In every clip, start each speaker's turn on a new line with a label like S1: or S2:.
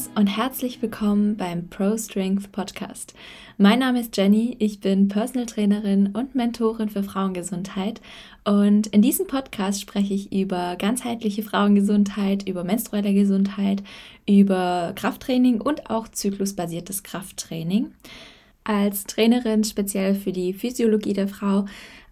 S1: Friends, und herzlich willkommen beim Pro Strength Podcast. Mein Name ist Jenny, ich bin Personal Trainerin und Mentorin für Frauengesundheit. Und in diesem Podcast spreche ich über ganzheitliche Frauengesundheit, über menstruelle Gesundheit, über Krafttraining und auch zyklusbasiertes Krafttraining. Als Trainerin speziell für die Physiologie der Frau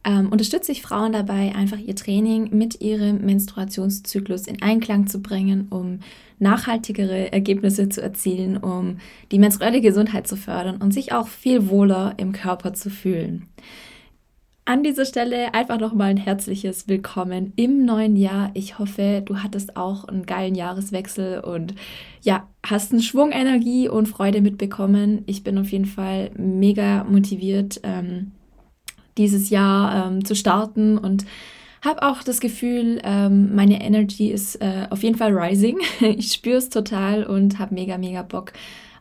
S1: ähm, unterstütze ich Frauen dabei, einfach ihr Training mit ihrem Menstruationszyklus in Einklang zu bringen, um nachhaltigere Ergebnisse zu erzielen, um die menstruelle Gesundheit zu fördern und sich auch viel wohler im Körper zu fühlen. An dieser Stelle einfach nochmal ein herzliches Willkommen im neuen Jahr. Ich hoffe, du hattest auch einen geilen Jahreswechsel und ja, hast einen Schwung Energie und Freude mitbekommen. Ich bin auf jeden Fall mega motiviert, ähm, dieses Jahr ähm, zu starten und habe auch das Gefühl, ähm, meine Energy ist äh, auf jeden Fall rising. ich spüre es total und habe mega, mega Bock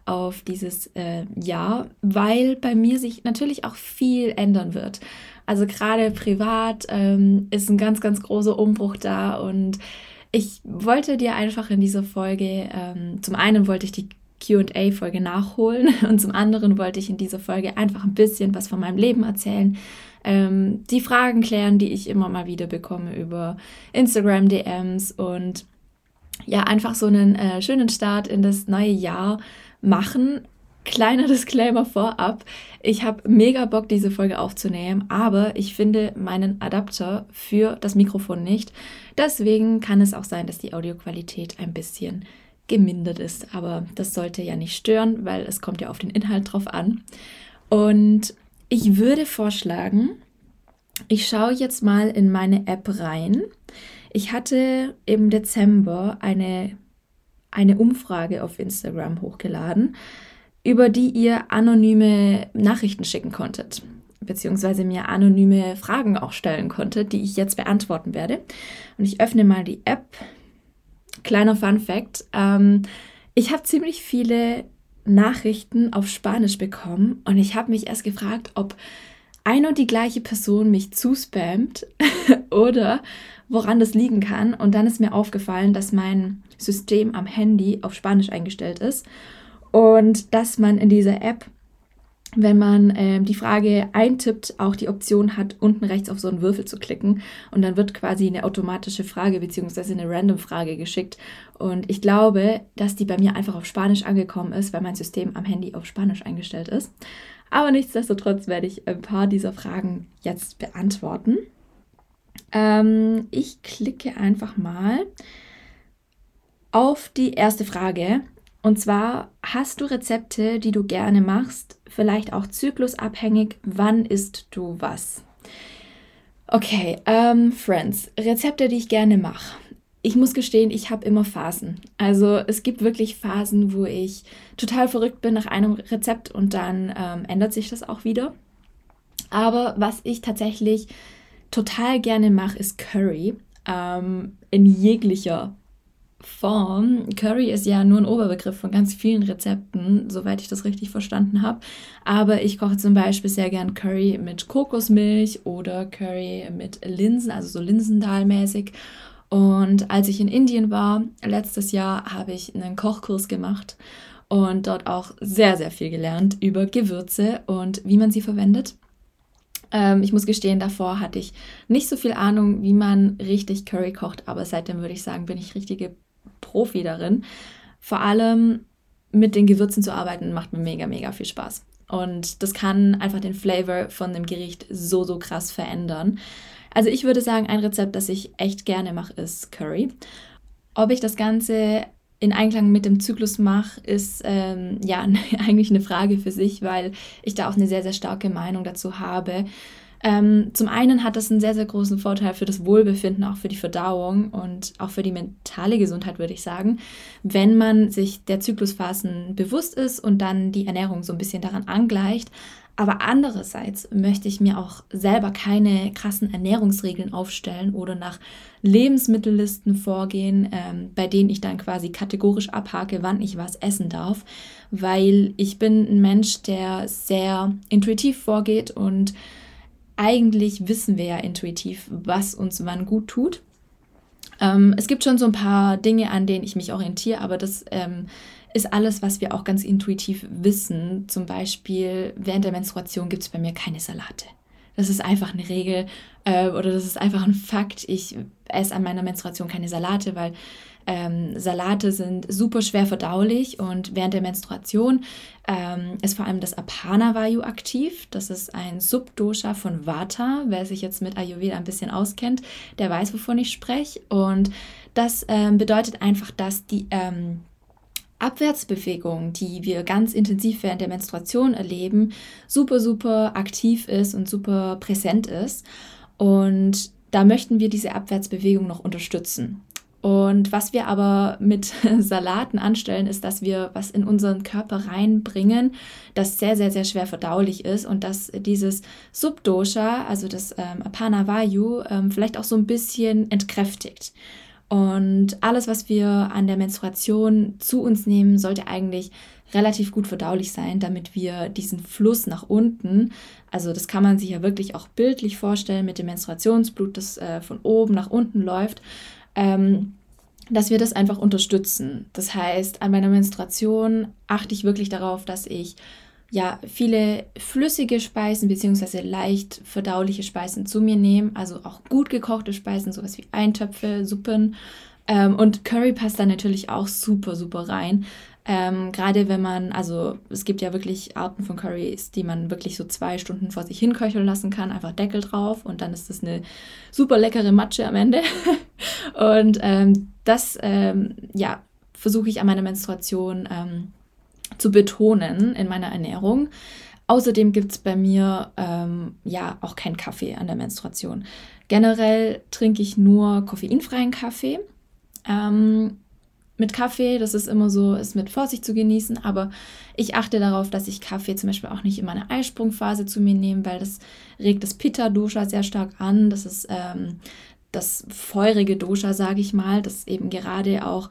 S1: auf dieses äh, Jahr, weil bei mir sich natürlich auch viel ändern wird. Also gerade privat ähm, ist ein ganz, ganz großer Umbruch da und ich wollte dir einfach in dieser Folge, ähm, zum einen wollte ich die QA-Folge nachholen und zum anderen wollte ich in dieser Folge einfach ein bisschen was von meinem Leben erzählen, ähm, die Fragen klären, die ich immer mal wieder bekomme über Instagram DMs und ja, einfach so einen äh, schönen Start in das neue Jahr machen. Kleiner Disclaimer vorab. Ich habe mega Bock, diese Folge aufzunehmen, aber ich finde meinen Adapter für das Mikrofon nicht. Deswegen kann es auch sein, dass die Audioqualität ein bisschen gemindert ist. Aber das sollte ja nicht stören, weil es kommt ja auf den Inhalt drauf an. Und ich würde vorschlagen, ich schaue jetzt mal in meine App rein. Ich hatte im Dezember eine, eine Umfrage auf Instagram hochgeladen, über die ihr anonyme Nachrichten schicken konntet, beziehungsweise mir anonyme Fragen auch stellen konntet, die ich jetzt beantworten werde. Und ich öffne mal die App. Kleiner Fun fact. Ähm, ich habe ziemlich viele Nachrichten auf Spanisch bekommen und ich habe mich erst gefragt, ob eine und die gleiche Person mich zuspammt oder woran das liegen kann. Und dann ist mir aufgefallen, dass mein System am Handy auf Spanisch eingestellt ist und dass man in dieser App wenn man ähm, die Frage eintippt, auch die Option hat, unten rechts auf so einen Würfel zu klicken. Und dann wird quasi eine automatische Frage bzw. eine Random-Frage geschickt. Und ich glaube, dass die bei mir einfach auf Spanisch angekommen ist, weil mein System am Handy auf Spanisch eingestellt ist. Aber nichtsdestotrotz werde ich ein paar dieser Fragen jetzt beantworten. Ähm, ich klicke einfach mal auf die erste Frage. Und zwar, hast du Rezepte, die du gerne machst, vielleicht auch zyklusabhängig, wann isst du was? Okay, ähm, Friends, Rezepte, die ich gerne mache. Ich muss gestehen, ich habe immer Phasen. Also es gibt wirklich Phasen, wo ich total verrückt bin nach einem Rezept und dann ähm, ändert sich das auch wieder. Aber was ich tatsächlich total gerne mache, ist Curry ähm, in jeglicher Form. Curry ist ja nur ein Oberbegriff von ganz vielen Rezepten, soweit ich das richtig verstanden habe. Aber ich koche zum Beispiel sehr gern Curry mit Kokosmilch oder Curry mit Linsen, also so Linsendal-mäßig. Und als ich in Indien war, letztes Jahr, habe ich einen Kochkurs gemacht und dort auch sehr, sehr viel gelernt über Gewürze und wie man sie verwendet. Ähm, ich muss gestehen, davor hatte ich nicht so viel Ahnung, wie man richtig Curry kocht, aber seitdem würde ich sagen, bin ich richtige Profi darin. Vor allem mit den Gewürzen zu arbeiten macht mir mega, mega viel Spaß. Und das kann einfach den Flavor von dem Gericht so, so krass verändern. Also ich würde sagen, ein Rezept, das ich echt gerne mache, ist Curry. Ob ich das Ganze in Einklang mit dem Zyklus mache, ist ähm, ja eigentlich eine Frage für sich, weil ich da auch eine sehr, sehr starke Meinung dazu habe. Ähm, zum einen hat das einen sehr, sehr großen Vorteil für das Wohlbefinden, auch für die Verdauung und auch für die mentale Gesundheit, würde ich sagen, wenn man sich der Zyklusphasen bewusst ist und dann die Ernährung so ein bisschen daran angleicht. Aber andererseits möchte ich mir auch selber keine krassen Ernährungsregeln aufstellen oder nach Lebensmittellisten vorgehen, ähm, bei denen ich dann quasi kategorisch abhake, wann ich was essen darf, weil ich bin ein Mensch, der sehr intuitiv vorgeht und eigentlich wissen wir ja intuitiv, was uns wann gut tut. Ähm, es gibt schon so ein paar Dinge, an denen ich mich orientiere, aber das ähm, ist alles, was wir auch ganz intuitiv wissen. Zum Beispiel während der Menstruation gibt es bei mir keine Salate. Das ist einfach eine Regel äh, oder das ist einfach ein Fakt. Ich esse an meiner Menstruation keine Salate, weil ähm, Salate sind super schwer verdaulich und während der Menstruation ähm, ist vor allem das Apana Vayu aktiv. Das ist ein Subdosha von Vata. Wer sich jetzt mit Ayurveda ein bisschen auskennt, der weiß, wovon ich spreche. Und das ähm, bedeutet einfach, dass die ähm, Abwärtsbewegung, die wir ganz intensiv während der Menstruation erleben, super, super aktiv ist und super präsent ist. Und da möchten wir diese Abwärtsbewegung noch unterstützen. Und was wir aber mit Salaten anstellen, ist, dass wir was in unseren Körper reinbringen, das sehr, sehr, sehr schwer verdaulich ist und dass dieses Subdosha, also das ähm, Apana Vayu, ähm, vielleicht auch so ein bisschen entkräftigt. Und alles, was wir an der Menstruation zu uns nehmen, sollte eigentlich relativ gut verdaulich sein, damit wir diesen Fluss nach unten, also das kann man sich ja wirklich auch bildlich vorstellen mit dem Menstruationsblut, das äh, von oben nach unten läuft, ähm, dass wir das einfach unterstützen. Das heißt, an meiner Menstruation achte ich wirklich darauf, dass ich ja viele flüssige Speisen bzw. leicht verdauliche Speisen zu mir nehme, also auch gut gekochte Speisen, sowas wie Eintöpfe, Suppen. Ähm, und Curry passt da natürlich auch super, super rein. Ähm, Gerade wenn man, also es gibt ja wirklich Arten von Currys, die man wirklich so zwei Stunden vor sich hinköcheln lassen kann, einfach Deckel drauf und dann ist das eine super leckere Matsche am Ende. und ähm, das, ähm, ja, versuche ich an meiner Menstruation ähm, zu betonen in meiner Ernährung. Außerdem gibt es bei mir ähm, ja auch keinen Kaffee an der Menstruation. Generell trinke ich nur koffeinfreien Kaffee. Ähm, mit Kaffee, das ist immer so, ist mit Vorsicht zu genießen, aber ich achte darauf, dass ich Kaffee zum Beispiel auch nicht in meiner Eisprungphase zu mir nehme, weil das regt das Pitta-Dosha sehr stark an. Das ist ähm, das feurige Dosha, sage ich mal, das eben gerade auch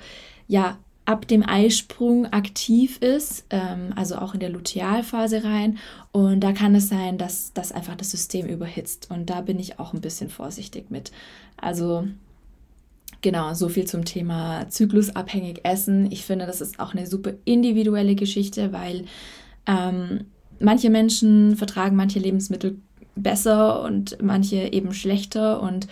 S1: ja ab dem Eisprung aktiv ist, ähm, also auch in der Lutealphase rein. Und da kann es sein, dass das einfach das System überhitzt. Und da bin ich auch ein bisschen vorsichtig mit. Also Genau, so viel zum Thema zyklusabhängig essen. Ich finde, das ist auch eine super individuelle Geschichte, weil ähm, manche Menschen vertragen manche Lebensmittel besser und manche eben schlechter. Und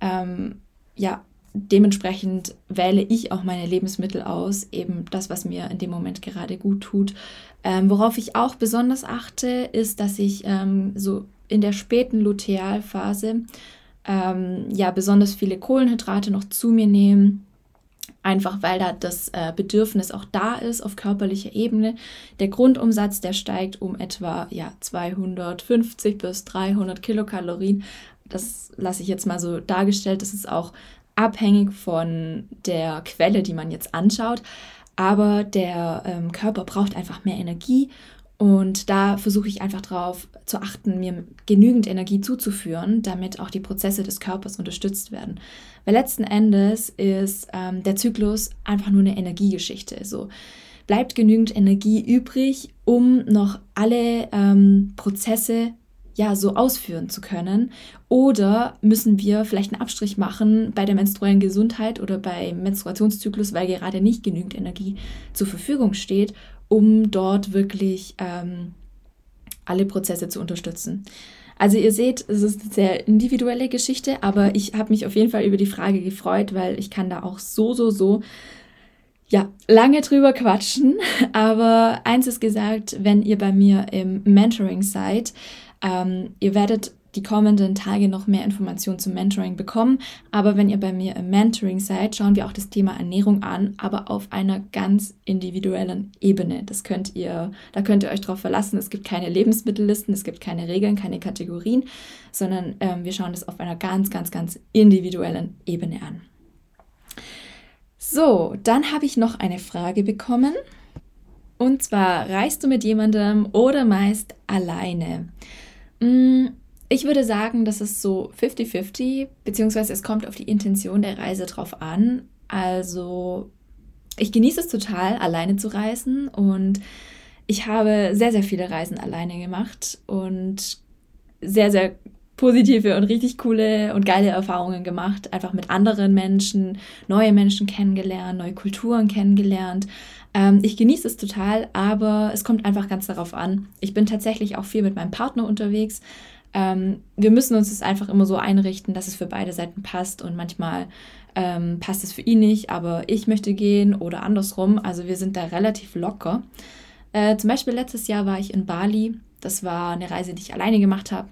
S1: ähm, ja, dementsprechend wähle ich auch meine Lebensmittel aus, eben das, was mir in dem Moment gerade gut tut. Ähm, worauf ich auch besonders achte, ist, dass ich ähm, so in der späten Lutealphase ähm, ja besonders viele Kohlenhydrate noch zu mir nehme. Einfach weil da das äh, Bedürfnis auch da ist auf körperlicher Ebene. Der Grundumsatz, der steigt um etwa ja, 250 bis 300 Kilokalorien. Das lasse ich jetzt mal so dargestellt. Das ist auch abhängig von der Quelle, die man jetzt anschaut. Aber der ähm, Körper braucht einfach mehr Energie und da versuche ich einfach darauf zu achten, mir genügend Energie zuzuführen, damit auch die Prozesse des Körpers unterstützt werden. Weil letzten Endes ist ähm, der Zyklus einfach nur eine Energiegeschichte. So bleibt genügend Energie übrig, um noch alle ähm, Prozesse ja so ausführen zu können? Oder müssen wir vielleicht einen Abstrich machen bei der menstruellen Gesundheit oder beim Menstruationszyklus, weil gerade nicht genügend Energie zur Verfügung steht um dort wirklich ähm, alle Prozesse zu unterstützen. Also ihr seht, es ist eine sehr individuelle Geschichte, aber ich habe mich auf jeden Fall über die Frage gefreut, weil ich kann da auch so, so, so, ja, lange drüber quatschen. Aber eins ist gesagt, wenn ihr bei mir im Mentoring seid, ähm, ihr werdet die kommenden Tage noch mehr Informationen zum Mentoring bekommen. Aber wenn ihr bei mir im Mentoring seid, schauen wir auch das Thema Ernährung an, aber auf einer ganz individuellen Ebene. Das könnt ihr, da könnt ihr euch drauf verlassen. Es gibt keine Lebensmittellisten, es gibt keine Regeln, keine Kategorien, sondern ähm, wir schauen das auf einer ganz, ganz, ganz individuellen Ebene an. So, dann habe ich noch eine Frage bekommen. Und zwar, reist du mit jemandem oder meist alleine? Hm, ich würde sagen, das ist so 50-50, beziehungsweise es kommt auf die Intention der Reise drauf an. Also ich genieße es total, alleine zu reisen und ich habe sehr, sehr viele Reisen alleine gemacht und sehr, sehr positive und richtig coole und geile Erfahrungen gemacht. Einfach mit anderen Menschen, neue Menschen kennengelernt, neue Kulturen kennengelernt. Ähm, ich genieße es total, aber es kommt einfach ganz darauf an. Ich bin tatsächlich auch viel mit meinem Partner unterwegs. Ähm, wir müssen uns das einfach immer so einrichten, dass es für beide Seiten passt und manchmal ähm, passt es für ihn nicht, aber ich möchte gehen oder andersrum. Also wir sind da relativ locker. Äh, zum Beispiel letztes Jahr war ich in Bali. Das war eine Reise, die ich alleine gemacht habe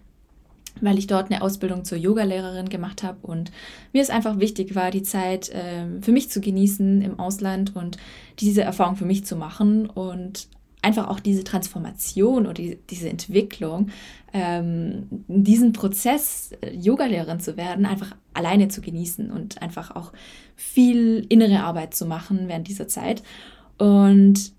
S1: weil ich dort eine Ausbildung zur Yogalehrerin gemacht habe und mir es einfach wichtig war, die Zeit äh, für mich zu genießen im Ausland und diese Erfahrung für mich zu machen und einfach auch diese Transformation oder die, diese Entwicklung, ähm, diesen Prozess, äh, Yogalehrerin zu werden, einfach alleine zu genießen und einfach auch viel innere Arbeit zu machen während dieser Zeit. Und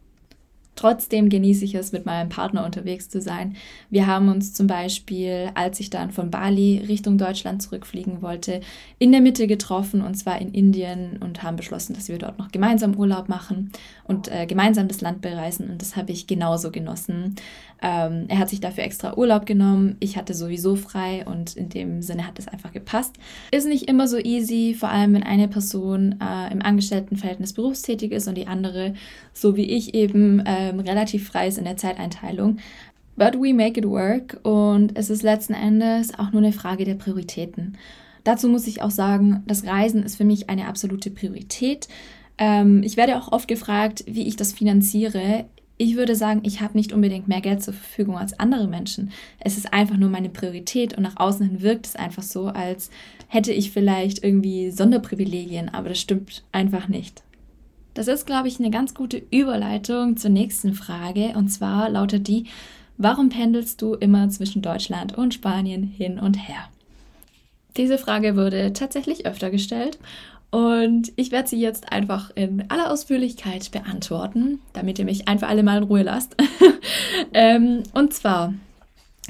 S1: Trotzdem genieße ich es, mit meinem Partner unterwegs zu sein. Wir haben uns zum Beispiel, als ich dann von Bali Richtung Deutschland zurückfliegen wollte, in der Mitte getroffen, und zwar in Indien, und haben beschlossen, dass wir dort noch gemeinsam Urlaub machen und äh, gemeinsam das Land bereisen. Und das habe ich genauso genossen. Ähm, er hat sich dafür extra Urlaub genommen. Ich hatte sowieso frei und in dem Sinne hat es einfach gepasst. Ist nicht immer so easy, vor allem wenn eine Person äh, im Angestelltenverhältnis berufstätig ist und die andere, so wie ich eben, ähm, relativ frei ist in der Zeiteinteilung. But we make it work und es ist letzten Endes auch nur eine Frage der Prioritäten. Dazu muss ich auch sagen, das Reisen ist für mich eine absolute Priorität. Ähm, ich werde auch oft gefragt, wie ich das finanziere ich würde sagen, ich habe nicht unbedingt mehr Geld zur Verfügung als andere Menschen. Es ist einfach nur meine Priorität und nach außen hin wirkt es einfach so, als hätte ich vielleicht irgendwie Sonderprivilegien, aber das stimmt einfach nicht. Das ist, glaube ich, eine ganz gute Überleitung zur nächsten Frage und zwar lautet die, warum pendelst du immer zwischen Deutschland und Spanien hin und her? Diese Frage wurde tatsächlich öfter gestellt und ich werde sie jetzt einfach in aller Ausführlichkeit beantworten, damit ihr mich einfach alle mal in Ruhe lasst. ähm, und zwar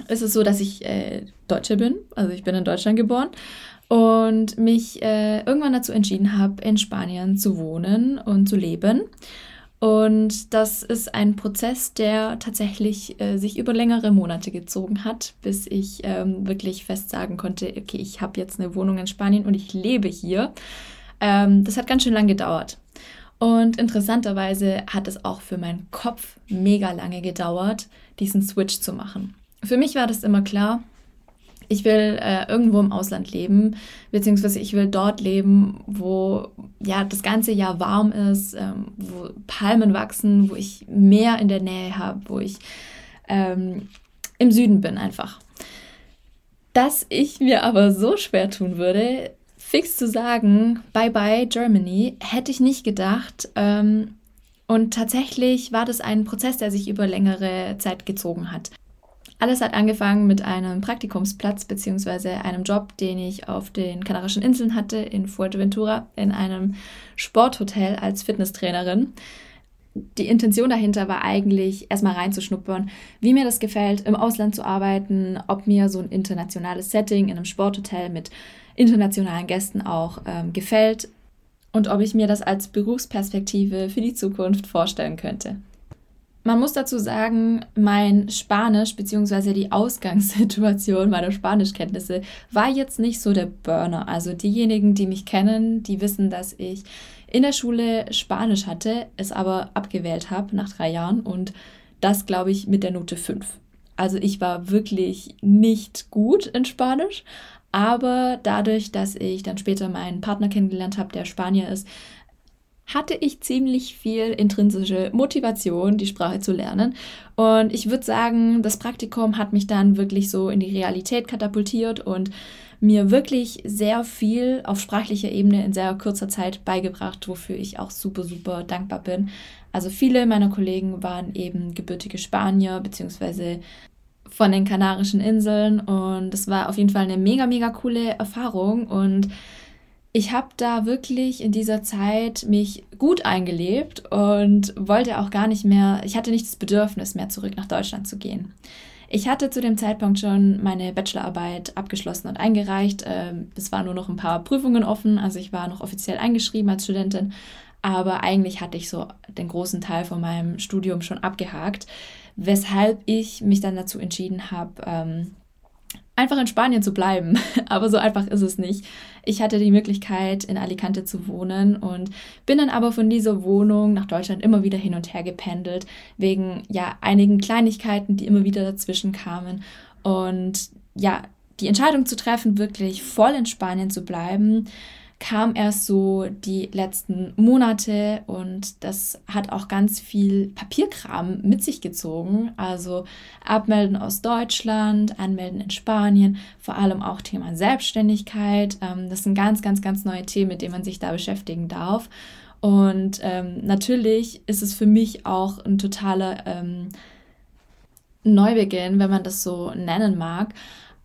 S1: ist es so, dass ich äh, Deutsche bin, also ich bin in Deutschland geboren und mich äh, irgendwann dazu entschieden habe, in Spanien zu wohnen und zu leben. Und das ist ein Prozess, der tatsächlich äh, sich über längere Monate gezogen hat, bis ich ähm, wirklich fest sagen konnte, okay, ich habe jetzt eine Wohnung in Spanien und ich lebe hier. Ähm, das hat ganz schön lang gedauert. Und interessanterweise hat es auch für meinen Kopf mega lange gedauert, diesen Switch zu machen. Für mich war das immer klar, ich will äh, irgendwo im Ausland leben, beziehungsweise ich will dort leben, wo ja das ganze Jahr warm ist, ähm, wo Palmen wachsen, wo ich Meer in der Nähe habe, wo ich ähm, im Süden bin einfach. Dass ich mir aber so schwer tun würde, fix zu sagen, bye bye Germany, hätte ich nicht gedacht. Ähm, und tatsächlich war das ein Prozess, der sich über längere Zeit gezogen hat. Alles hat angefangen mit einem Praktikumsplatz bzw. einem Job, den ich auf den Kanarischen Inseln hatte, in Fuerteventura, in einem Sporthotel als Fitnesstrainerin. Die Intention dahinter war eigentlich, erstmal reinzuschnuppern, wie mir das gefällt, im Ausland zu arbeiten, ob mir so ein internationales Setting in einem Sporthotel mit internationalen Gästen auch ähm, gefällt und ob ich mir das als Berufsperspektive für die Zukunft vorstellen könnte. Man muss dazu sagen, mein Spanisch bzw. die Ausgangssituation meiner Spanischkenntnisse war jetzt nicht so der Burner. Also diejenigen, die mich kennen, die wissen, dass ich in der Schule Spanisch hatte, es aber abgewählt habe nach drei Jahren und das, glaube ich, mit der Note 5. Also ich war wirklich nicht gut in Spanisch, aber dadurch, dass ich dann später meinen Partner kennengelernt habe, der Spanier ist, hatte ich ziemlich viel intrinsische Motivation, die Sprache zu lernen. Und ich würde sagen, das Praktikum hat mich dann wirklich so in die Realität katapultiert und mir wirklich sehr viel auf sprachlicher Ebene in sehr kurzer Zeit beigebracht, wofür ich auch super, super dankbar bin. Also viele meiner Kollegen waren eben gebürtige Spanier bzw von den Kanarischen Inseln und es war auf jeden Fall eine mega, mega coole Erfahrung und ich habe da wirklich in dieser Zeit mich gut eingelebt und wollte auch gar nicht mehr, ich hatte nicht das Bedürfnis mehr zurück nach Deutschland zu gehen. Ich hatte zu dem Zeitpunkt schon meine Bachelorarbeit abgeschlossen und eingereicht. Ähm, es waren nur noch ein paar Prüfungen offen, also ich war noch offiziell eingeschrieben als Studentin, aber eigentlich hatte ich so den großen Teil von meinem Studium schon abgehakt weshalb ich mich dann dazu entschieden habe, ähm, einfach in Spanien zu bleiben. Aber so einfach ist es nicht. Ich hatte die Möglichkeit, in Alicante zu wohnen und bin dann aber von dieser Wohnung nach Deutschland immer wieder hin und her gependelt, wegen ja einigen Kleinigkeiten, die immer wieder dazwischen kamen. Und ja, die Entscheidung zu treffen, wirklich voll in Spanien zu bleiben, kam erst so die letzten Monate und das hat auch ganz viel Papierkram mit sich gezogen. Also Abmelden aus Deutschland, Anmelden in Spanien, vor allem auch Thema Selbstständigkeit. Ähm, das sind ganz, ganz, ganz neue Themen, mit denen man sich da beschäftigen darf. Und ähm, natürlich ist es für mich auch ein totaler ähm, Neubeginn, wenn man das so nennen mag.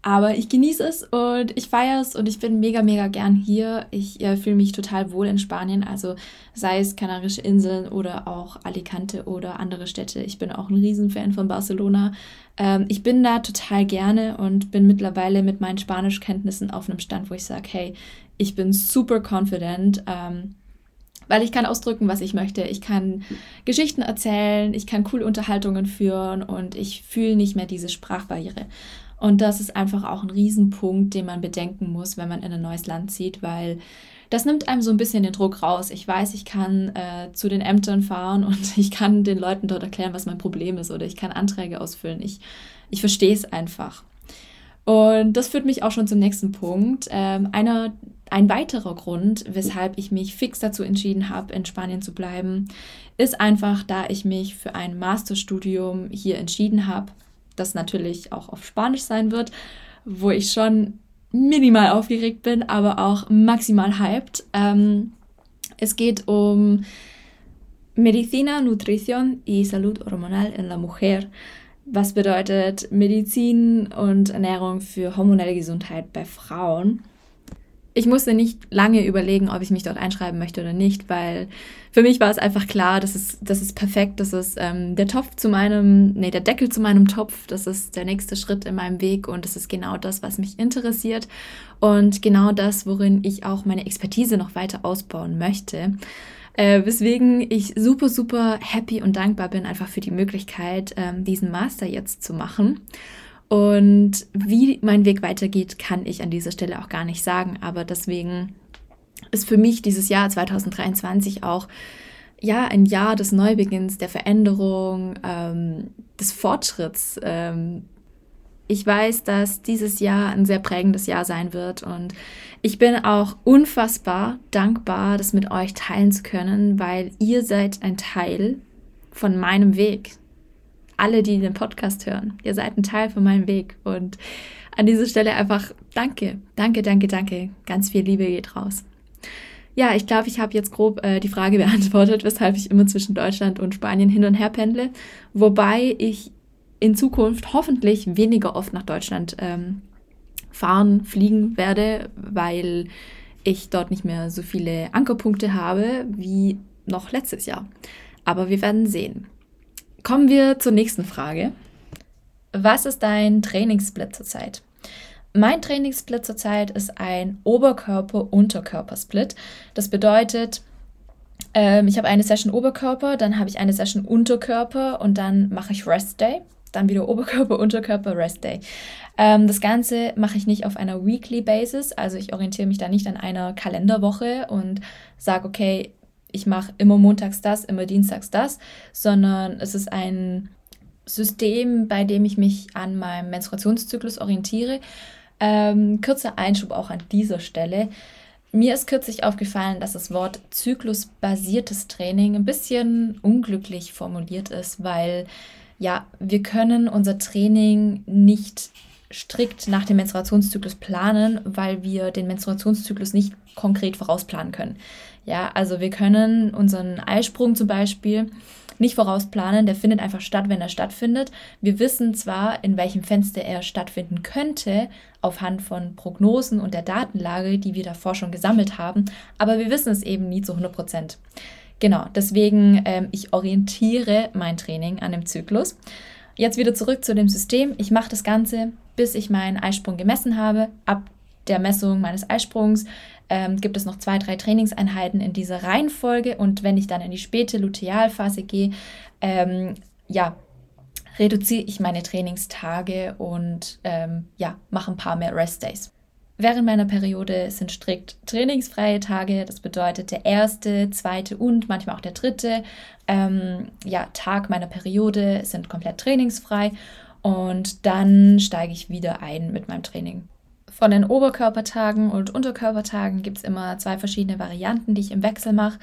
S1: Aber ich genieße es und ich feiere es und ich bin mega, mega gern hier. Ich äh, fühle mich total wohl in Spanien, also sei es Kanarische Inseln oder auch Alicante oder andere Städte. Ich bin auch ein Riesenfan von Barcelona. Ähm, ich bin da total gerne und bin mittlerweile mit meinen Spanischkenntnissen auf einem Stand, wo ich sage, hey, ich bin super confident. Ähm, weil ich kann ausdrücken, was ich möchte. Ich kann Geschichten erzählen, ich kann coole Unterhaltungen führen und ich fühle nicht mehr diese Sprachbarriere. Und das ist einfach auch ein Riesenpunkt, den man bedenken muss, wenn man in ein neues Land zieht, weil das nimmt einem so ein bisschen den Druck raus. Ich weiß, ich kann äh, zu den Ämtern fahren und ich kann den Leuten dort erklären, was mein Problem ist oder ich kann Anträge ausfüllen. Ich, ich verstehe es einfach. Und das führt mich auch schon zum nächsten Punkt. Ähm, einer, ein weiterer Grund, weshalb ich mich fix dazu entschieden habe, in Spanien zu bleiben, ist einfach, da ich mich für ein Masterstudium hier entschieden habe das natürlich auch auf Spanisch sein wird, wo ich schon minimal aufgeregt bin, aber auch maximal hyped. Ähm, es geht um Medicina, Nutrición y Salud Hormonal en la Mujer, was bedeutet Medizin und Ernährung für hormonelle Gesundheit bei Frauen ich musste nicht lange überlegen, ob ich mich dort einschreiben möchte oder nicht, weil für mich war es einfach klar, das ist, das ist perfekt, das ist ähm, der Topf zu meinem, nee, der Deckel zu meinem Topf, das ist der nächste Schritt in meinem Weg und das ist genau das, was mich interessiert und genau das, worin ich auch meine Expertise noch weiter ausbauen möchte. Äh, weswegen ich super, super happy und dankbar bin einfach für die Möglichkeit, ähm, diesen Master jetzt zu machen. Und wie mein Weg weitergeht, kann ich an dieser Stelle auch gar nicht sagen. Aber deswegen ist für mich dieses Jahr 2023 auch ja ein Jahr des Neubeginns, der Veränderung, ähm, des Fortschritts. Ähm, ich weiß, dass dieses Jahr ein sehr prägendes Jahr sein wird und ich bin auch unfassbar dankbar, das mit euch teilen zu können, weil ihr seid ein Teil von meinem Weg alle, die den Podcast hören. Ihr seid ein Teil von meinem Weg. Und an dieser Stelle einfach danke, danke, danke, danke. Ganz viel Liebe geht raus. Ja, ich glaube, ich habe jetzt grob äh, die Frage beantwortet, weshalb ich immer zwischen Deutschland und Spanien hin und her pendle. Wobei ich in Zukunft hoffentlich weniger oft nach Deutschland ähm, fahren, fliegen werde, weil ich dort nicht mehr so viele Ankerpunkte habe wie noch letztes Jahr. Aber wir werden sehen. Kommen wir zur nächsten Frage. Was ist dein Trainingssplit zurzeit? Mein Trainingssplit zurzeit ist ein Oberkörper-Unterkörper-Split. Das bedeutet, ähm, ich habe eine Session Oberkörper, dann habe ich eine Session Unterkörper und dann mache ich Rest Day. Dann wieder Oberkörper, Unterkörper, Rest Day. Ähm, das Ganze mache ich nicht auf einer Weekly Basis, also ich orientiere mich da nicht an einer Kalenderwoche und sage, okay, ich mache immer montags das, immer dienstags das, sondern es ist ein System, bei dem ich mich an meinem Menstruationszyklus orientiere. Ähm, kurzer Einschub auch an dieser Stelle. Mir ist kürzlich aufgefallen, dass das Wort zyklusbasiertes Training ein bisschen unglücklich formuliert ist, weil ja, wir können unser Training nicht strikt nach dem Menstruationszyklus planen, weil wir den Menstruationszyklus nicht konkret vorausplanen können. Ja, also wir können unseren Eisprung zum Beispiel nicht vorausplanen, der findet einfach statt, wenn er stattfindet. Wir wissen zwar, in welchem Fenster er stattfinden könnte, aufhand von Prognosen und der Datenlage, die wir davor schon gesammelt haben, aber wir wissen es eben nie zu 100 Prozent. Genau, deswegen, ähm, ich orientiere mein Training an dem Zyklus. Jetzt wieder zurück zu dem System. Ich mache das Ganze, bis ich meinen Eisprung gemessen habe. Ab der Messung meines Eisprungs ähm, gibt es noch zwei, drei Trainingseinheiten in dieser Reihenfolge. Und wenn ich dann in die späte Lutealphase gehe, ähm, ja, reduziere ich meine Trainingstage und ähm, ja, mache ein paar mehr Rest-Days. Während meiner Periode sind strikt trainingsfreie Tage. Das bedeutet der erste, zweite und manchmal auch der dritte ähm, ja, Tag meiner Periode sind komplett trainingsfrei. Und dann steige ich wieder ein mit meinem Training. Von den Oberkörpertagen und Unterkörpertagen gibt es immer zwei verschiedene Varianten, die ich im Wechsel mache.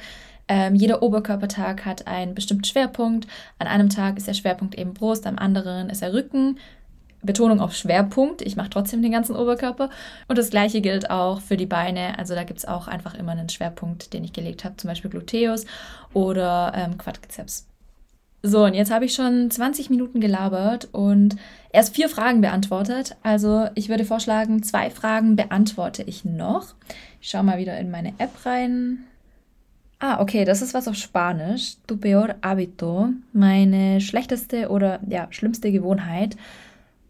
S1: Ähm, jeder Oberkörpertag hat einen bestimmten Schwerpunkt. An einem Tag ist der Schwerpunkt eben Brust, am anderen ist er Rücken. Betonung auf Schwerpunkt. Ich mache trotzdem den ganzen Oberkörper. Und das gleiche gilt auch für die Beine. Also da gibt es auch einfach immer einen Schwerpunkt, den ich gelegt habe, zum Beispiel Gluteus oder ähm, Quadrizeps. So, und jetzt habe ich schon 20 Minuten gelabert und erst vier Fragen beantwortet. Also ich würde vorschlagen, zwei Fragen beantworte ich noch. Ich schaue mal wieder in meine App rein. Ah, okay, das ist was auf Spanisch. Tu peor hábito. Meine schlechteste oder ja, schlimmste Gewohnheit.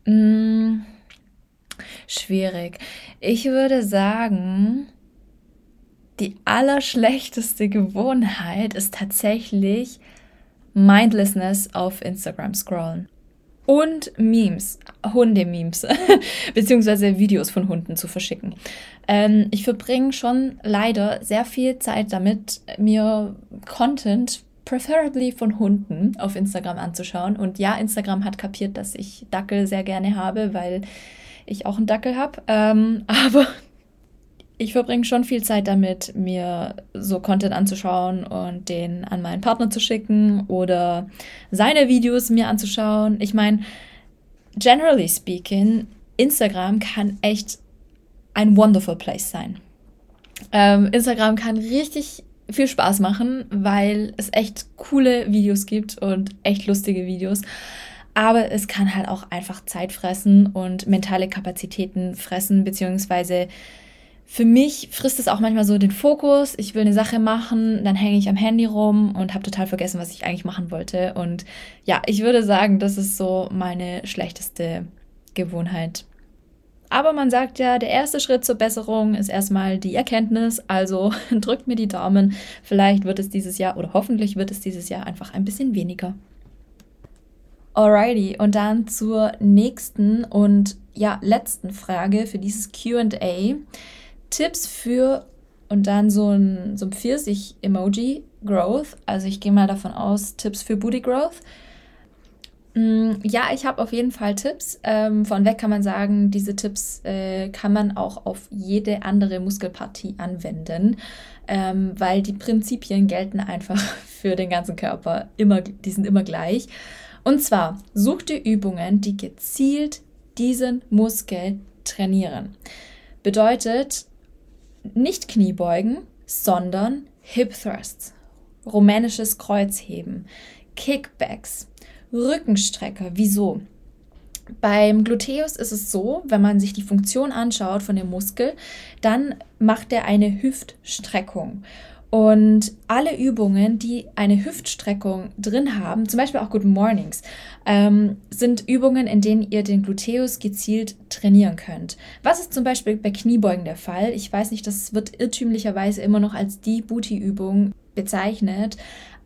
S1: Hm, schwierig. Ich würde sagen, die allerschlechteste Gewohnheit ist tatsächlich Mindlessness auf Instagram scrollen. Und Memes, Hunde-Memes, beziehungsweise Videos von Hunden zu verschicken. Ähm, ich verbringe schon leider sehr viel Zeit damit, mir Content preferably von Hunden auf Instagram anzuschauen. Und ja, Instagram hat kapiert, dass ich Dackel sehr gerne habe, weil ich auch einen Dackel habe. Ähm, aber ich verbringe schon viel Zeit damit, mir so Content anzuschauen und den an meinen Partner zu schicken oder seine Videos mir anzuschauen. Ich meine, generally speaking, Instagram kann echt ein wonderful place sein. Ähm, Instagram kann richtig viel Spaß machen, weil es echt coole Videos gibt und echt lustige Videos. Aber es kann halt auch einfach Zeit fressen und mentale Kapazitäten fressen, beziehungsweise für mich frisst es auch manchmal so den Fokus. Ich will eine Sache machen, dann hänge ich am Handy rum und habe total vergessen, was ich eigentlich machen wollte. Und ja, ich würde sagen, das ist so meine schlechteste Gewohnheit. Aber man sagt ja, der erste Schritt zur Besserung ist erstmal die Erkenntnis. Also drückt mir die Daumen. Vielleicht wird es dieses Jahr oder hoffentlich wird es dieses Jahr einfach ein bisschen weniger. Alrighty, und dann zur nächsten und ja, letzten Frage für dieses QA. Tipps für und dann so ein, so ein Pfirsich-Emoji, Growth. Also ich gehe mal davon aus, Tipps für Booty Growth. Mm, ja, ich habe auf jeden Fall Tipps. Ähm, von weg kann man sagen, diese Tipps äh, kann man auch auf jede andere Muskelpartie anwenden, ähm, weil die Prinzipien gelten einfach für den ganzen Körper immer, die sind immer gleich. Und zwar such dir Übungen, die gezielt diesen Muskel trainieren. Bedeutet nicht Kniebeugen, sondern Hip Thrusts, rumänisches Kreuzheben, Kickbacks, Rückenstrecker. Wieso? Beim Gluteus ist es so, wenn man sich die Funktion anschaut von dem Muskel, dann macht er eine Hüftstreckung. Und alle Übungen, die eine Hüftstreckung drin haben, zum Beispiel auch Good Mornings, ähm, sind Übungen, in denen ihr den Gluteus gezielt trainieren könnt. Was ist zum Beispiel bei Kniebeugen der Fall? Ich weiß nicht, das wird irrtümlicherweise immer noch als die Booty-Übung bezeichnet.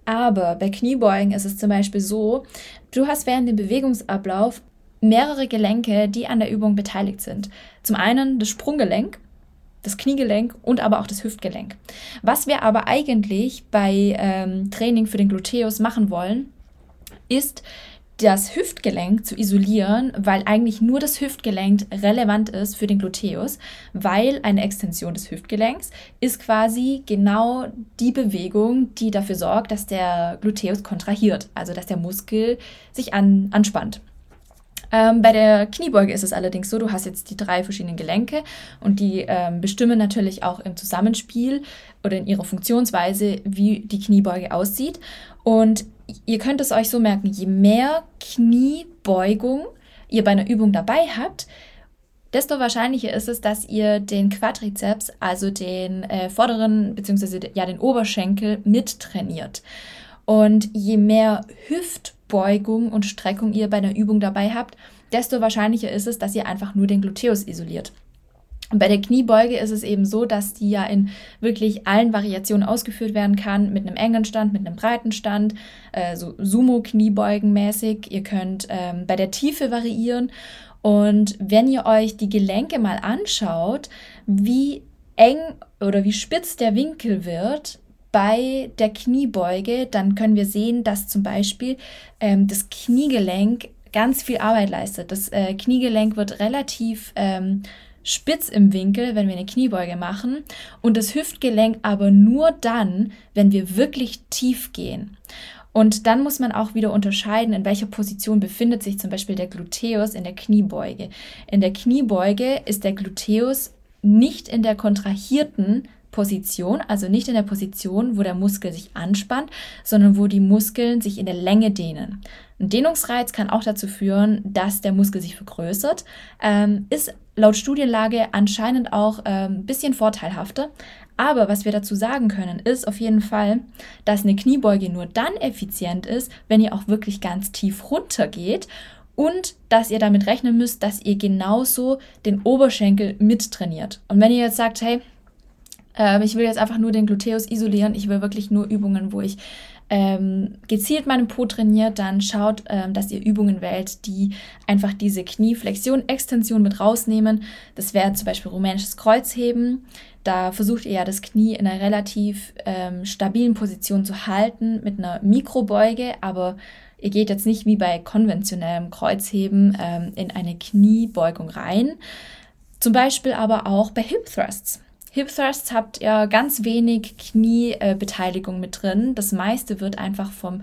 S1: Aber bei Kniebeugen ist es zum Beispiel so, du hast während dem Bewegungsablauf mehrere Gelenke, die an der Übung beteiligt sind. Zum einen das Sprunggelenk, das Kniegelenk und aber auch das Hüftgelenk. Was wir aber eigentlich bei ähm, Training für den Gluteus machen wollen, ist das Hüftgelenk zu isolieren, weil eigentlich nur das Hüftgelenk relevant ist für den Gluteus, weil eine Extension des Hüftgelenks ist quasi genau die Bewegung, die dafür sorgt, dass der Gluteus kontrahiert, also dass der Muskel sich an, anspannt. Ähm, bei der Kniebeuge ist es allerdings so, du hast jetzt die drei verschiedenen Gelenke und die ähm, bestimmen natürlich auch im Zusammenspiel oder in ihrer Funktionsweise, wie die Kniebeuge aussieht. Und ihr könnt es euch so merken, je mehr Kniebeugung ihr bei einer Übung dabei habt, desto wahrscheinlicher ist es, dass ihr den Quadrizeps, also den äh, vorderen bzw. ja den Oberschenkel mittrainiert. Und je mehr Hüft Beugung und Streckung ihr bei einer Übung dabei habt, desto wahrscheinlicher ist es, dass ihr einfach nur den Gluteus isoliert. bei der Kniebeuge ist es eben so, dass die ja in wirklich allen Variationen ausgeführt werden kann, mit einem engen Stand, mit einem breiten Stand, äh, so Sumo-Kniebeugen mäßig. Ihr könnt ähm, bei der Tiefe variieren. Und wenn ihr euch die Gelenke mal anschaut, wie eng oder wie spitz der Winkel wird bei der Kniebeuge, dann können wir sehen, dass zum Beispiel ähm, das Kniegelenk ganz viel Arbeit leistet. Das äh, Kniegelenk wird relativ ähm, spitz im Winkel, wenn wir eine Kniebeuge machen und das Hüftgelenk aber nur dann, wenn wir wirklich tief gehen. Und dann muss man auch wieder unterscheiden, in welcher Position befindet sich zum Beispiel der Gluteus in der Kniebeuge. In der Kniebeuge ist der Gluteus nicht in der kontrahierten Position, also nicht in der Position, wo der Muskel sich anspannt, sondern wo die Muskeln sich in der Länge dehnen. Ein Dehnungsreiz kann auch dazu führen, dass der Muskel sich vergrößert, ähm, ist laut Studienlage anscheinend auch ein ähm, bisschen vorteilhafter. Aber was wir dazu sagen können, ist auf jeden Fall, dass eine Kniebeuge nur dann effizient ist, wenn ihr auch wirklich ganz tief runter geht und dass ihr damit rechnen müsst, dass ihr genauso den Oberschenkel mittrainiert. Und wenn ihr jetzt sagt, hey, äh, ich will jetzt einfach nur den Gluteus isolieren, ich will wirklich nur Übungen, wo ich ähm, gezielt meinen Po trainiert, dann schaut, ähm, dass ihr Übungen wählt, die einfach diese Knieflexion, Extension mit rausnehmen. Das wäre zum Beispiel rumänisches Kreuzheben. Da versucht ihr ja das Knie in einer relativ ähm, stabilen Position zu halten mit einer Mikrobeuge, aber ihr geht jetzt nicht wie bei konventionellem Kreuzheben ähm, in eine Kniebeugung rein. Zum Beispiel aber auch bei Hip Thrusts. Hip Thrusts habt ihr ganz wenig Kniebeteiligung mit drin. Das meiste wird einfach vom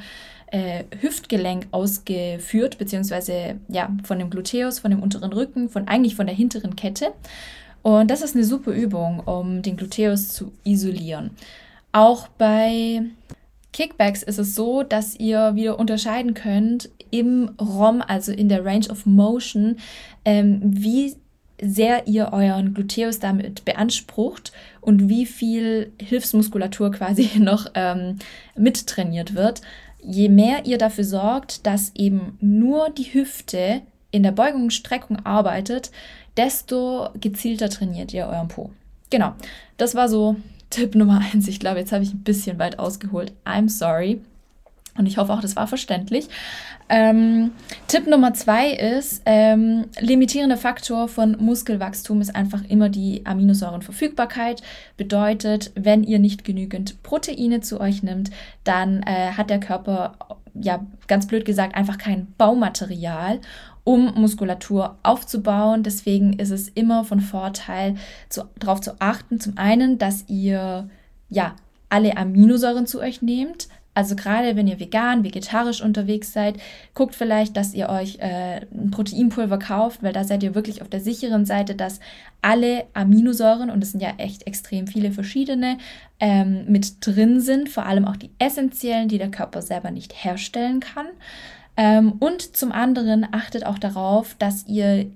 S1: äh, Hüftgelenk ausgeführt, beziehungsweise ja, von dem Gluteus, von dem unteren Rücken, von eigentlich von der hinteren Kette. Und das ist eine super Übung, um den Gluteus zu isolieren. Auch bei Kickbacks ist es so, dass ihr wieder unterscheiden könnt im ROM, also in der Range of Motion, ähm, wie sehr ihr euren Gluteus damit beansprucht und wie viel Hilfsmuskulatur quasi noch ähm, mittrainiert wird. Je mehr ihr dafür sorgt, dass eben nur die Hüfte in der Beugung und Streckung arbeitet, desto gezielter trainiert ihr euren Po. Genau, das war so Tipp Nummer eins. Ich glaube, jetzt habe ich ein bisschen weit ausgeholt. I'm sorry. Und ich hoffe auch, das war verständlich. Ähm, Tipp Nummer zwei ist, ähm, limitierender Faktor von Muskelwachstum ist einfach immer die Aminosäurenverfügbarkeit. Bedeutet, wenn ihr nicht genügend Proteine zu euch nimmt, dann äh, hat der Körper, ja, ganz blöd gesagt, einfach kein Baumaterial, um Muskulatur aufzubauen. Deswegen ist es immer von Vorteil, darauf zu achten, zum einen, dass ihr, ja, alle Aminosäuren zu euch nehmt, also gerade wenn ihr vegan, vegetarisch unterwegs seid, guckt vielleicht, dass ihr euch äh, ein Proteinpulver kauft, weil da seid ihr wirklich auf der sicheren Seite, dass alle Aminosäuren, und es sind ja echt extrem viele verschiedene, ähm, mit drin sind, vor allem auch die essentiellen, die der Körper selber nicht herstellen kann. Ähm, und zum anderen achtet auch darauf, dass ihr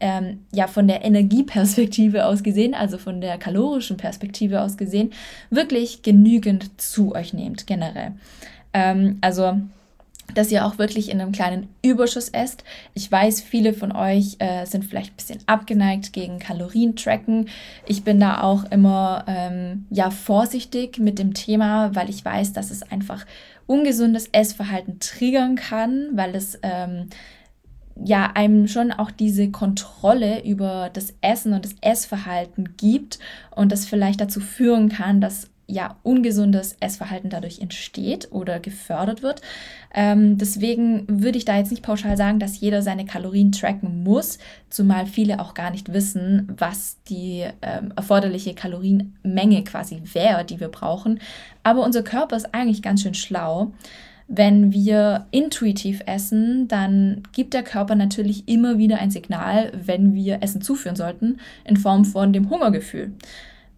S1: ähm, ja von der Energieperspektive aus gesehen, also von der kalorischen Perspektive aus gesehen, wirklich genügend zu euch nehmt generell. Ähm, also dass ihr auch wirklich in einem kleinen Überschuss esst. Ich weiß, viele von euch äh, sind vielleicht ein bisschen abgeneigt gegen Kalorientracken. Ich bin da auch immer ähm, ja vorsichtig mit dem Thema, weil ich weiß, dass es einfach ungesundes Essverhalten triggern kann, weil es ähm, ja einem schon auch diese Kontrolle über das Essen und das Essverhalten gibt und das vielleicht dazu führen kann, dass ja ungesundes Essverhalten dadurch entsteht oder gefördert wird. Ähm, deswegen würde ich da jetzt nicht pauschal sagen, dass jeder seine Kalorien tracken muss, zumal viele auch gar nicht wissen, was die ähm, erforderliche Kalorienmenge quasi wäre, die wir brauchen. Aber unser Körper ist eigentlich ganz schön schlau. Wenn wir intuitiv essen, dann gibt der Körper natürlich immer wieder ein Signal, wenn wir Essen zuführen sollten, in Form von dem Hungergefühl.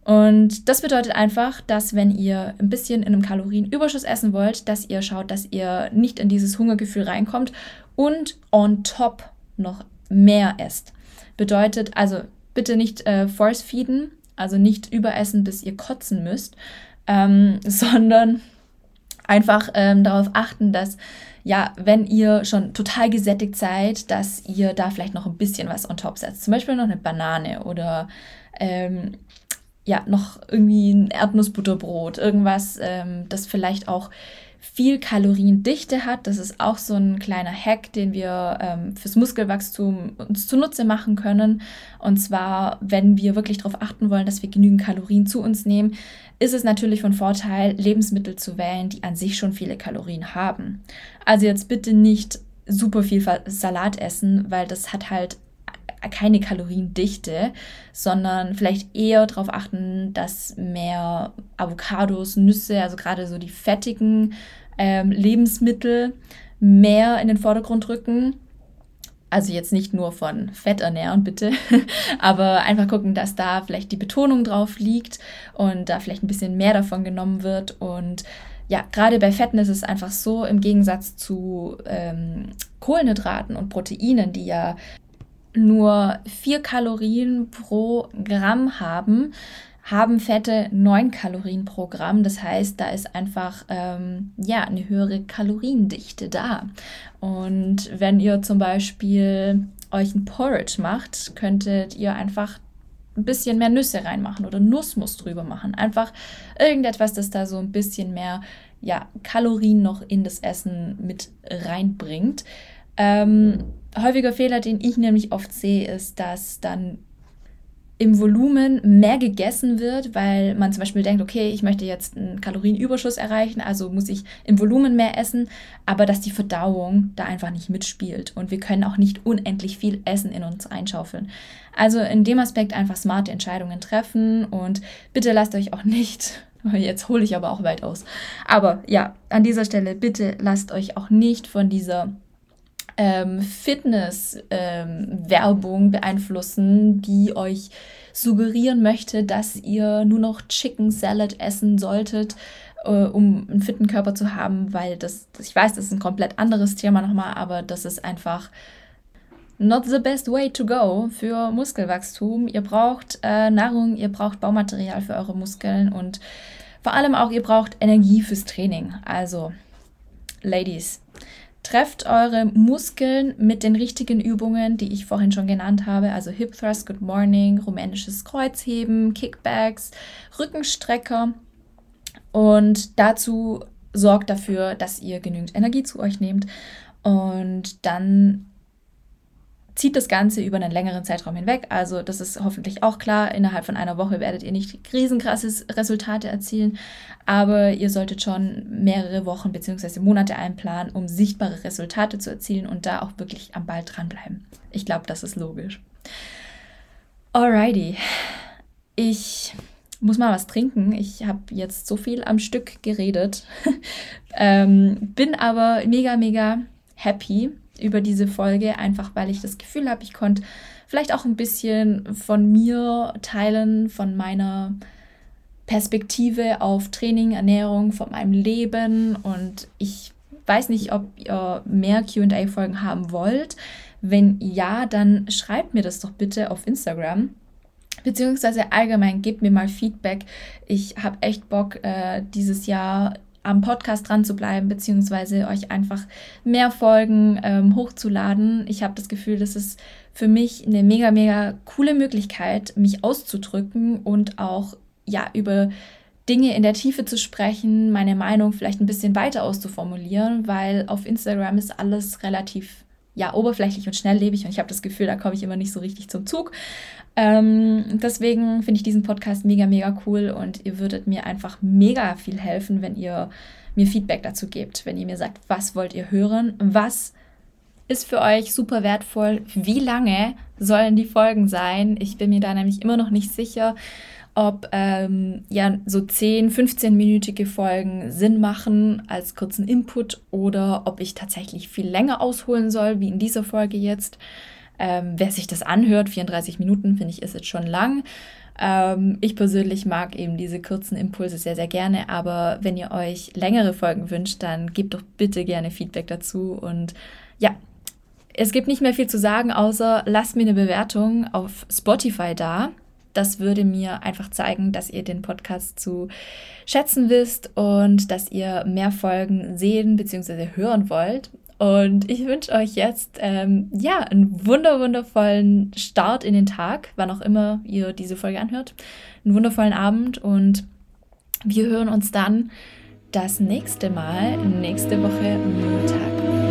S1: Und das bedeutet einfach, dass wenn ihr ein bisschen in einem Kalorienüberschuss essen wollt, dass ihr schaut, dass ihr nicht in dieses Hungergefühl reinkommt und on top noch mehr esst. Bedeutet also bitte nicht äh, force feeden, also nicht überessen, bis ihr kotzen müsst, ähm, sondern einfach ähm, darauf achten, dass ja, wenn ihr schon total gesättigt seid, dass ihr da vielleicht noch ein bisschen was on top setzt. Zum Beispiel noch eine Banane oder ähm, ja, noch irgendwie ein Erdnussbutterbrot, irgendwas, ähm, das vielleicht auch viel Kaloriendichte hat. Das ist auch so ein kleiner Hack, den wir ähm, fürs Muskelwachstum uns zunutze machen können. Und zwar, wenn wir wirklich darauf achten wollen, dass wir genügend Kalorien zu uns nehmen, ist es natürlich von Vorteil, Lebensmittel zu wählen, die an sich schon viele Kalorien haben. Also jetzt bitte nicht super viel Salat essen, weil das hat halt keine Kaloriendichte, sondern vielleicht eher darauf achten, dass mehr Avocados, Nüsse, also gerade so die fettigen ähm, Lebensmittel mehr in den Vordergrund rücken. Also jetzt nicht nur von Fett ernähren, bitte, aber einfach gucken, dass da vielleicht die Betonung drauf liegt und da vielleicht ein bisschen mehr davon genommen wird. Und ja, gerade bei Fetten ist es einfach so, im Gegensatz zu ähm, Kohlenhydraten und Proteinen, die ja nur 4 Kalorien pro Gramm haben, haben Fette 9 Kalorien pro Gramm. Das heißt, da ist einfach ähm, ja, eine höhere Kaloriendichte da. Und wenn ihr zum Beispiel euch ein Porridge macht, könntet ihr einfach ein bisschen mehr Nüsse reinmachen oder Nussmus drüber machen. Einfach irgendetwas, das da so ein bisschen mehr ja, Kalorien noch in das Essen mit reinbringt. Ähm, häufiger Fehler, den ich nämlich oft sehe, ist, dass dann im Volumen mehr gegessen wird, weil man zum Beispiel denkt, okay, ich möchte jetzt einen Kalorienüberschuss erreichen, also muss ich im Volumen mehr essen, aber dass die Verdauung da einfach nicht mitspielt und wir können auch nicht unendlich viel Essen in uns einschaufeln. Also in dem Aspekt einfach smarte Entscheidungen treffen und bitte lasst euch auch nicht Jetzt hole ich aber auch weit aus. Aber ja, an dieser Stelle bitte lasst euch auch nicht von dieser ähm, Fitness-Werbung ähm, beeinflussen, die euch suggerieren möchte, dass ihr nur noch Chicken Salad essen solltet, äh, um einen fitten Körper zu haben, weil das, ich weiß, das ist ein komplett anderes Thema nochmal, aber das ist einfach not the best way to go für Muskelwachstum. Ihr braucht äh, Nahrung, ihr braucht Baumaterial für eure Muskeln und vor allem auch ihr braucht Energie fürs Training. Also, Ladies, Trefft eure Muskeln mit den richtigen Übungen, die ich vorhin schon genannt habe, also Hip Thrust, Good Morning, rumänisches Kreuzheben, Kickbacks, Rückenstrecker. Und dazu sorgt dafür, dass ihr genügend Energie zu euch nehmt. Und dann zieht das Ganze über einen längeren Zeitraum hinweg. Also das ist hoffentlich auch klar. Innerhalb von einer Woche werdet ihr nicht riesenkrasses Resultate erzielen, aber ihr solltet schon mehrere Wochen bzw. Monate einplanen, um sichtbare Resultate zu erzielen und da auch wirklich am Ball dranbleiben. Ich glaube, das ist logisch. Alrighty. Ich muss mal was trinken. Ich habe jetzt so viel am Stück geredet. ähm, bin aber mega, mega happy über diese Folge, einfach weil ich das Gefühl habe, ich konnte vielleicht auch ein bisschen von mir teilen, von meiner Perspektive auf Training, Ernährung, von meinem Leben und ich weiß nicht, ob ihr mehr QA-Folgen haben wollt. Wenn ja, dann schreibt mir das doch bitte auf Instagram. Beziehungsweise allgemein gebt mir mal Feedback. Ich habe echt Bock, äh, dieses Jahr am Podcast dran zu bleiben, beziehungsweise euch einfach mehr Folgen ähm, hochzuladen. Ich habe das Gefühl, das ist für mich eine mega, mega coole Möglichkeit, mich auszudrücken und auch ja über Dinge in der Tiefe zu sprechen, meine Meinung vielleicht ein bisschen weiter auszuformulieren, weil auf Instagram ist alles relativ ja oberflächlich und schnelllebig und ich habe das Gefühl, da komme ich immer nicht so richtig zum Zug. Ähm, deswegen finde ich diesen Podcast mega, mega cool und ihr würdet mir einfach mega viel helfen, wenn ihr mir Feedback dazu gebt, wenn ihr mir sagt, was wollt ihr hören, was ist für euch super wertvoll, wie lange sollen die Folgen sein. Ich bin mir da nämlich immer noch nicht sicher, ob ähm, ja so 10, 15-minütige Folgen Sinn machen als kurzen Input oder ob ich tatsächlich viel länger ausholen soll, wie in dieser Folge jetzt. Ähm, wer sich das anhört, 34 Minuten finde ich ist jetzt schon lang. Ähm, ich persönlich mag eben diese kurzen Impulse sehr, sehr gerne, aber wenn ihr euch längere Folgen wünscht, dann gebt doch bitte gerne Feedback dazu. Und ja, es gibt nicht mehr viel zu sagen, außer lasst mir eine Bewertung auf Spotify da. Das würde mir einfach zeigen, dass ihr den Podcast zu schätzen wisst und dass ihr mehr Folgen sehen bzw. hören wollt. Und ich wünsche euch jetzt ähm, ja einen wunder wundervollen Start in den Tag, wann auch immer ihr diese Folge anhört. Einen wundervollen Abend und wir hören uns dann das nächste Mal nächste Woche Montag